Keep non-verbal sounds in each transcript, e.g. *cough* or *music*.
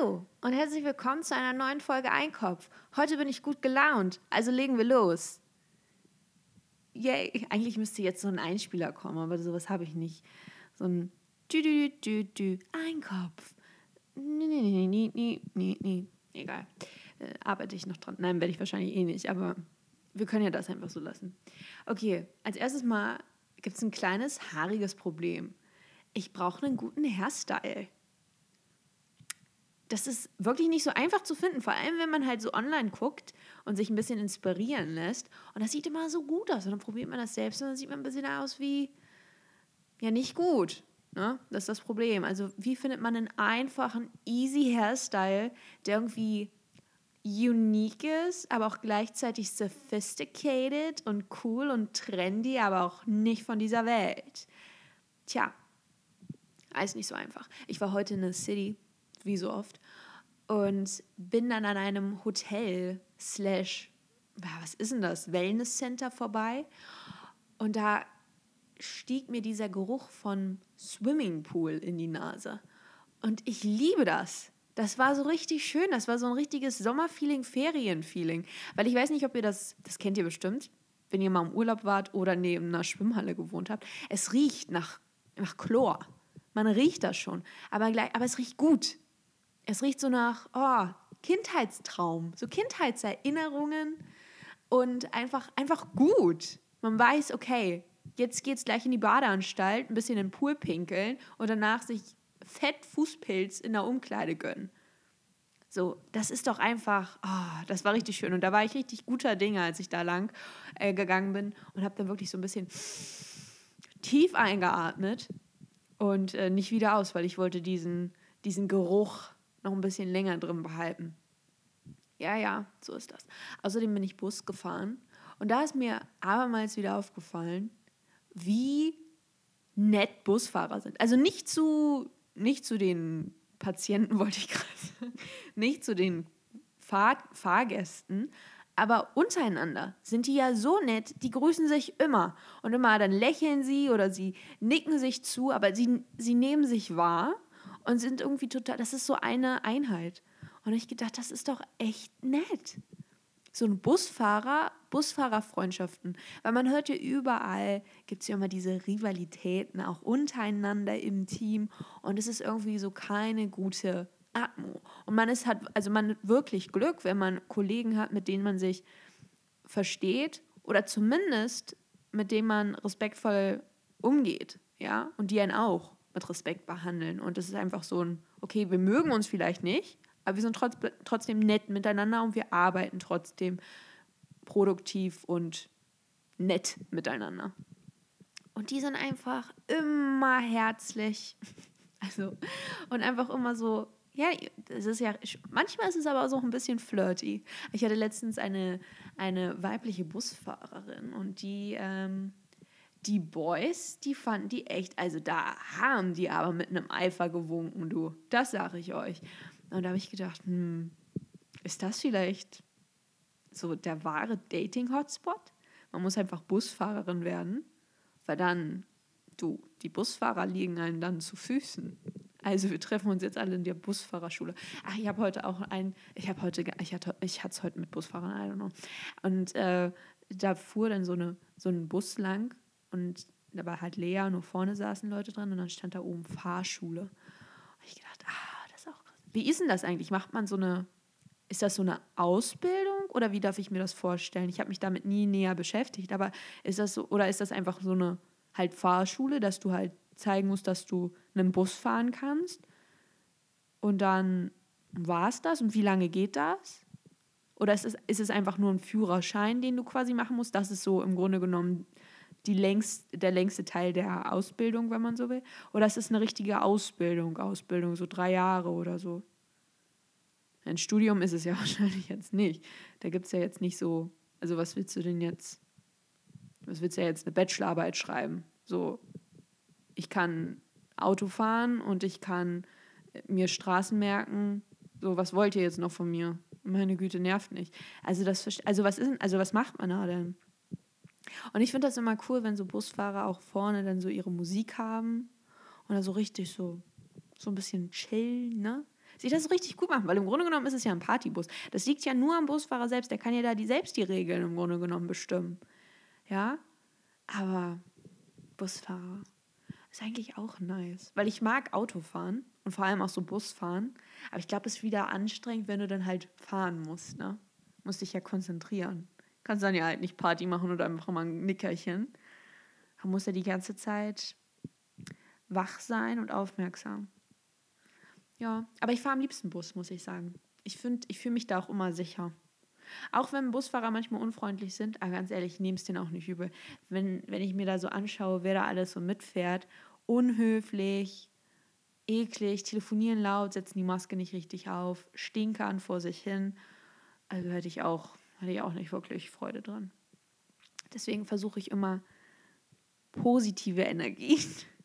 Hallo und herzlich willkommen zu einer neuen Folge Einkopf. Heute bin ich gut gelaunt, also legen wir los. Yay, eigentlich müsste jetzt so ein Einspieler kommen, aber sowas habe ich nicht. So ein dü dü dü dü Einkopf. Nee, nee, nee, nee, nee, nee. Egal. Äh, arbeite ich noch dran. Nein, werde ich wahrscheinlich eh nicht, aber wir können ja das einfach so lassen. Okay, als erstes mal gibt es ein kleines haariges Problem. Ich brauche einen guten Hairstyle das ist wirklich nicht so einfach zu finden, vor allem wenn man halt so online guckt und sich ein bisschen inspirieren lässt. Und das sieht immer so gut aus. Und dann probiert man das selbst und dann sieht man ein bisschen aus wie, ja, nicht gut. Ne? Das ist das Problem. Also, wie findet man einen einfachen, easy Hairstyle, der irgendwie unique ist, aber auch gleichzeitig sophisticated und cool und trendy, aber auch nicht von dieser Welt? Tja, alles nicht so einfach. Ich war heute in der City wie so oft. Und bin dann an einem Hotel slash, was ist denn das, Wellness Center vorbei. Und da stieg mir dieser Geruch von Swimmingpool in die Nase. Und ich liebe das. Das war so richtig schön. Das war so ein richtiges Sommerfeeling, Ferienfeeling. Weil ich weiß nicht, ob ihr das, das kennt ihr bestimmt, wenn ihr mal im Urlaub wart oder neben einer Schwimmhalle gewohnt habt. Es riecht nach, nach Chlor. Man riecht das schon. Aber, gleich, aber es riecht gut. Es riecht so nach oh, Kindheitstraum, so Kindheitserinnerungen und einfach, einfach gut. Man weiß, okay, jetzt geht's gleich in die Badeanstalt, ein bisschen in den Pool pinkeln und danach sich fett Fußpilz in der Umkleide gönnen. So, das ist doch einfach, oh, das war richtig schön. Und da war ich richtig guter Dinge, als ich da lang äh, gegangen bin und habe dann wirklich so ein bisschen tief eingeatmet und äh, nicht wieder aus, weil ich wollte diesen, diesen Geruch noch ein bisschen länger drin behalten. Ja, ja, so ist das. Außerdem bin ich Bus gefahren und da ist mir abermals wieder aufgefallen, wie nett Busfahrer sind. Also nicht zu, nicht zu den Patienten, *laughs* wollte ich gerade sagen, nicht zu den Fahr Fahrgästen, aber untereinander sind die ja so nett, die grüßen sich immer. Und immer dann lächeln sie oder sie nicken sich zu, aber sie, sie nehmen sich wahr und sind irgendwie total, das ist so eine Einheit. Und ich gedacht, das ist doch echt nett. So ein Busfahrer, Busfahrerfreundschaften. Weil man hört ja überall, gibt es ja immer diese Rivalitäten, auch untereinander im Team. Und es ist irgendwie so keine gute Atmo. Und man ist hat, also man hat wirklich Glück, wenn man Kollegen hat, mit denen man sich versteht oder zumindest mit denen man respektvoll umgeht, ja, und die einen auch mit Respekt behandeln. Und es ist einfach so ein, okay, wir mögen uns vielleicht nicht, aber wir sind trotz, trotzdem nett miteinander und wir arbeiten trotzdem produktiv und nett miteinander. Und die sind einfach immer herzlich. *laughs* Also, und einfach immer so, ja, es ist ja, manchmal ist es aber auch so ein bisschen flirty. Ich hatte letztens eine, eine weibliche Busfahrerin und die, ähm, die Boys, die fanden die echt, also da haben die aber mit einem Eifer gewunken, du. Das sage ich euch. Und da habe ich gedacht, hm, ist das vielleicht so der wahre Dating-Hotspot? Man muss einfach Busfahrerin werden, weil dann, du, die Busfahrer liegen einem dann zu Füßen. Also wir treffen uns jetzt alle in der Busfahrerschule. Ach, ich habe heute auch ein, ich habe heute, ich hatte, ich hatte es heute mit Busfahrern, I don't know. Und äh, da fuhr dann so eine, so ein Bus lang und da war halt leer, nur vorne saßen Leute dran und dann stand da oben Fahrschule. Und ich gedacht, ah, das ist auch krass. Wie ist denn das eigentlich? Macht man so eine, ist das so eine Ausbildung oder wie darf ich mir das vorstellen? Ich habe mich damit nie näher beschäftigt, aber ist das so, oder ist das einfach so eine halt Fahrschule, dass du halt zeigen musst, dass du einen Bus fahren kannst? Und dann war es das und wie lange geht das? Oder ist es, ist es einfach nur ein Führerschein, den du quasi machen musst? Das ist so im Grunde genommen die längst, der längste Teil der Ausbildung, wenn man so will? Oder ist es eine richtige Ausbildung, Ausbildung, so drei Jahre oder so? Ein Studium ist es ja *laughs* wahrscheinlich jetzt nicht. Da gibt es ja jetzt nicht so, also was willst du denn jetzt, was willst du ja jetzt eine Bachelorarbeit schreiben? So, ich kann Auto fahren und ich kann mir Straßen merken. So, was wollt ihr jetzt noch von mir? Meine Güte, nervt nicht. Also, das, also was ist, also was macht man da denn? Und ich finde das immer cool, wenn so Busfahrer auch vorne dann so ihre Musik haben und da so richtig so, so ein bisschen chill, ne? sich das richtig gut machen, weil im Grunde genommen ist es ja ein Partybus. Das liegt ja nur am Busfahrer selbst, der kann ja da die, selbst die Regeln im Grunde genommen bestimmen. Ja, aber Busfahrer ist eigentlich auch nice, weil ich mag Autofahren und vor allem auch so Busfahren, aber ich glaube, es ist wieder anstrengend, wenn du dann halt fahren musst, ne? Musst dich ja konzentrieren. Kannst dann ja halt nicht Party machen oder einfach mal ein Nickerchen. Man muss ja die ganze Zeit wach sein und aufmerksam. Ja, aber ich fahre am liebsten Bus, muss ich sagen. Ich ich fühle mich da auch immer sicher. Auch wenn Busfahrer manchmal unfreundlich sind, aber ganz ehrlich, ich nehme es denen auch nicht übel. Wenn, wenn ich mir da so anschaue, wer da alles so mitfährt, unhöflich, eklig, telefonieren laut, setzen die Maske nicht richtig auf, stinkern vor sich hin, also hätte ich auch, hatte ich auch nicht wirklich Freude dran. Deswegen versuche ich immer positive Energien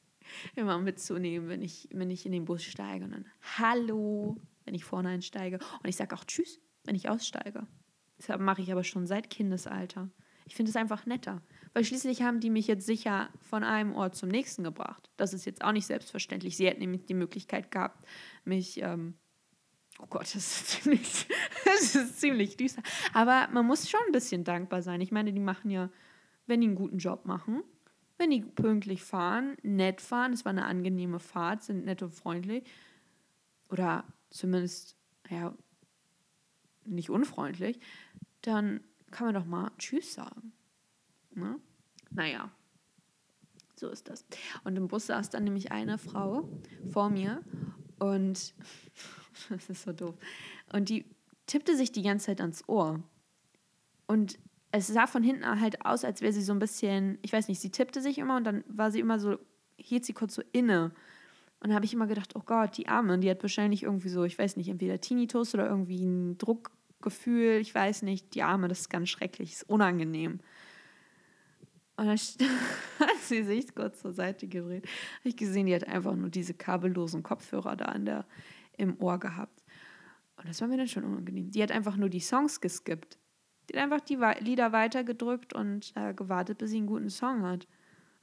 *laughs* immer mitzunehmen, wenn ich, wenn ich in den Bus steige. Und dann Hallo, wenn ich vorne einsteige. Und ich sage auch Tschüss, wenn ich aussteige. Das mache ich aber schon seit Kindesalter. Ich finde es einfach netter. Weil schließlich haben die mich jetzt sicher von einem Ort zum nächsten gebracht. Das ist jetzt auch nicht selbstverständlich. Sie hätten nämlich die Möglichkeit gehabt, mich. Ähm oh Gott, das ist, *laughs* ziemlich, das ist ziemlich düster. Aber man muss schon ein bisschen dankbar sein. Ich meine, die machen ja, wenn die einen guten Job machen, wenn die pünktlich fahren, nett fahren, es war eine angenehme Fahrt, sind nett und freundlich. Oder zumindest, ja, nicht unfreundlich, dann kann man doch mal Tschüss sagen. Ne? Naja, so ist das. Und im Bus saß dann nämlich eine Frau vor mir und *laughs* das ist so doof. Und die tippte sich die ganze Zeit ans Ohr. Und es sah von hinten halt aus, als wäre sie so ein bisschen, ich weiß nicht, sie tippte sich immer und dann war sie immer so, hielt sie kurz so inne. Und da habe ich immer gedacht, oh Gott, die Arme, die hat wahrscheinlich irgendwie so, ich weiß nicht, entweder Tinnitus oder irgendwie ein Druckgefühl, ich weiß nicht, die Arme, das ist ganz schrecklich, ist unangenehm. Und dann *laughs* hat sie sich kurz zur Seite gedreht. Habe ich gesehen, die hat einfach nur diese kabellosen Kopfhörer da in der, im Ohr gehabt. Und das war mir dann schon unangenehm. Die hat einfach nur die Songs geskippt. Die hat einfach die Lieder weitergedrückt und äh, gewartet, bis sie einen guten Song hat.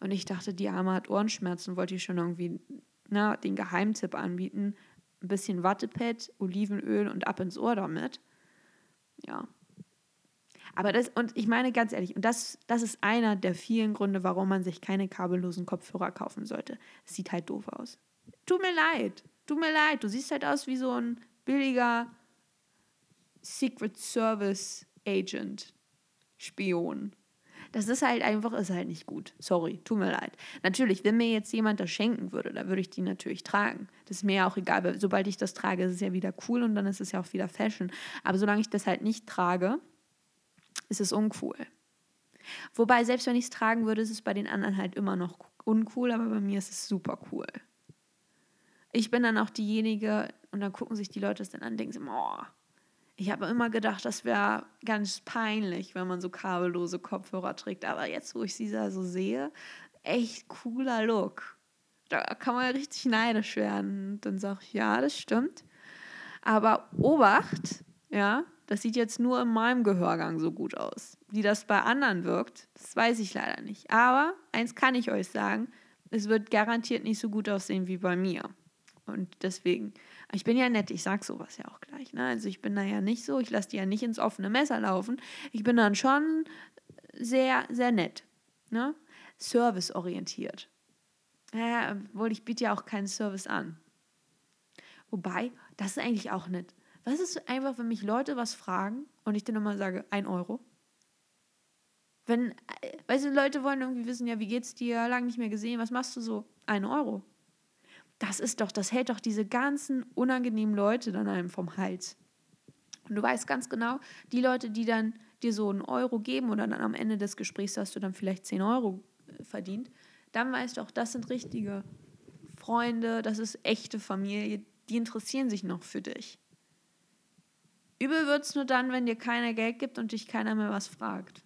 Und ich dachte, die Arme hat Ohrenschmerzen, wollte ich schon irgendwie na, den Geheimtipp anbieten. Ein bisschen Wattepad, Olivenöl und ab ins Ohr damit. Ja. Aber das, und ich meine ganz ehrlich, und das, das ist einer der vielen Gründe, warum man sich keine kabellosen Kopfhörer kaufen sollte. Es sieht halt doof aus. Tut mir leid. Tut mir leid. Du siehst halt aus wie so ein billiger Secret Service Agent, Spion. Das ist halt einfach, ist halt nicht gut. Sorry, tut mir leid. Natürlich, wenn mir jetzt jemand das schenken würde, dann würde ich die natürlich tragen. Das ist mir ja auch egal, weil sobald ich das trage, ist es ja wieder cool und dann ist es ja auch wieder Fashion. Aber solange ich das halt nicht trage, ist es uncool. Wobei, selbst wenn ich es tragen würde, ist es bei den anderen halt immer noch uncool, aber bei mir ist es super cool. Ich bin dann auch diejenige, und dann gucken sich die Leute das dann an und denken, oh, ich habe immer gedacht, das wäre ganz peinlich, wenn man so kabellose Kopfhörer trägt. Aber jetzt, wo ich sie da so sehe, echt cooler Look. Da kann man richtig neidisch werden. Dann sage ich, ja, das stimmt. Aber Obacht, ja, das sieht jetzt nur in meinem Gehörgang so gut aus. Wie das bei anderen wirkt, das weiß ich leider nicht. Aber eins kann ich euch sagen, es wird garantiert nicht so gut aussehen wie bei mir. Und deswegen, ich bin ja nett, ich sag sowas ja auch gleich. Ne? Also ich bin da ja nicht so, ich lasse die ja nicht ins offene Messer laufen. Ich bin dann schon sehr, sehr nett. Ne? Serviceorientiert. Ja, obwohl ich biete ja auch keinen Service an. Wobei, das ist eigentlich auch nett. Was ist einfach, wenn mich Leute was fragen und ich dann immer sage, ein Euro? Wenn, äh, weißt du, Leute wollen irgendwie wissen, ja, wie geht's dir, lange nicht mehr gesehen, was machst du so? Ein Euro das ist doch, das hält doch diese ganzen unangenehmen Leute dann einem vom Hals. Und du weißt ganz genau, die Leute, die dann dir so einen Euro geben oder dann am Ende des Gesprächs hast du dann vielleicht 10 Euro äh, verdient, dann weißt du auch, das sind richtige Freunde, das ist echte Familie, die interessieren sich noch für dich. Übel wird es nur dann, wenn dir keiner Geld gibt und dich keiner mehr was fragt.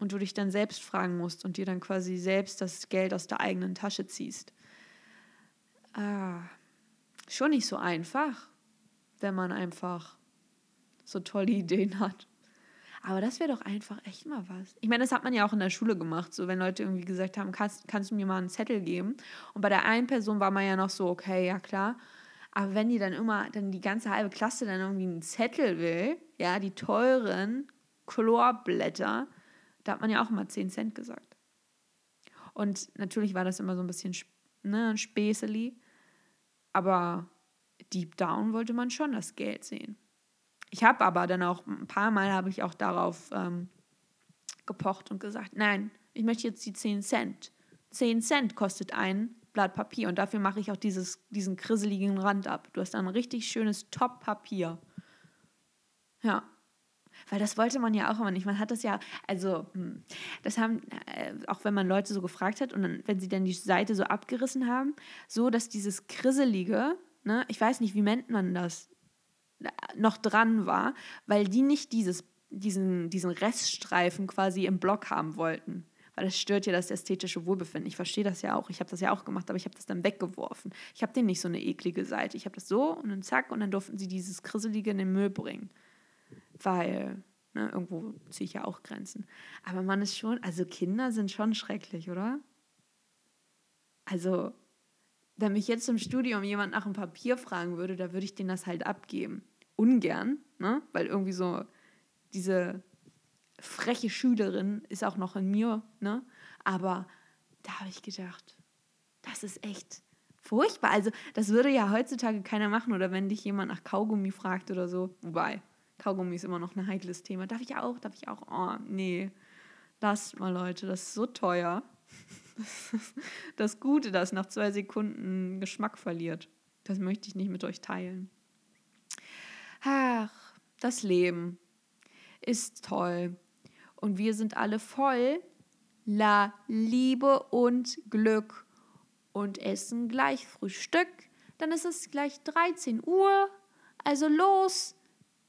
Und du dich dann selbst fragen musst und dir dann quasi selbst das Geld aus der eigenen Tasche ziehst ah, schon nicht so einfach, wenn man einfach so tolle Ideen hat. Aber das wäre doch einfach echt mal was. Ich meine, das hat man ja auch in der Schule gemacht, so wenn Leute irgendwie gesagt haben, kannst, kannst du mir mal einen Zettel geben? Und bei der einen Person war man ja noch so, okay, ja klar. Aber wenn die dann immer, dann die ganze halbe Klasse dann irgendwie einen Zettel will, ja, die teuren Chlorblätter, da hat man ja auch immer 10 Cent gesagt. Und natürlich war das immer so ein bisschen ne, Späßeli, aber deep down wollte man schon das Geld sehen. Ich habe aber dann auch ein paar Mal habe ich auch darauf ähm, gepocht und gesagt, nein, ich möchte jetzt die 10 Cent. 10 Cent kostet ein Blatt Papier und dafür mache ich auch dieses, diesen krisseligen Rand ab. Du hast dann ein richtig schönes Top-Papier. Ja. Weil das wollte man ja auch immer nicht. Man hat das ja, also, hm, das haben, äh, auch wenn man Leute so gefragt hat und dann, wenn sie dann die Seite so abgerissen haben, so, dass dieses Krisselige, ne, ich weiß nicht, wie nennt man das, noch dran war, weil die nicht dieses, diesen, diesen Reststreifen quasi im Block haben wollten. Weil das stört ja das ästhetische Wohlbefinden. Ich verstehe das ja auch. Ich habe das ja auch gemacht, aber ich habe das dann weggeworfen. Ich habe denen nicht so eine eklige Seite. Ich habe das so und dann zack und dann durften sie dieses Krisselige in den Müll bringen. Weil, ne, irgendwo ziehe ich ja auch Grenzen. Aber man ist schon, also Kinder sind schon schrecklich, oder? Also, wenn mich jetzt im Studium jemand nach einem Papier fragen würde, da würde ich denen das halt abgeben. Ungern, ne? Weil irgendwie so diese freche Schülerin ist auch noch in mir, ne? Aber da habe ich gedacht, das ist echt furchtbar. Also, das würde ja heutzutage keiner machen oder wenn dich jemand nach Kaugummi fragt oder so. Wobei, Kaugummi ist immer noch ein heikles Thema. Darf ich auch? Darf ich auch? Oh, nee. Lasst mal, Leute, das ist so teuer. *laughs* Das Gute, das nach zwei Sekunden Geschmack verliert. Das möchte ich nicht mit euch teilen. Ach, das Leben ist toll. Und wir sind alle voll la Liebe und Glück und essen gleich Frühstück. Dann ist es gleich 13 Uhr. Also los,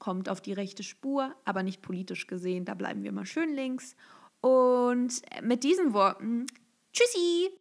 kommt auf die rechte Spur, aber nicht politisch gesehen. Da bleiben wir mal schön links. Und mit diesen Worten, tschüssi!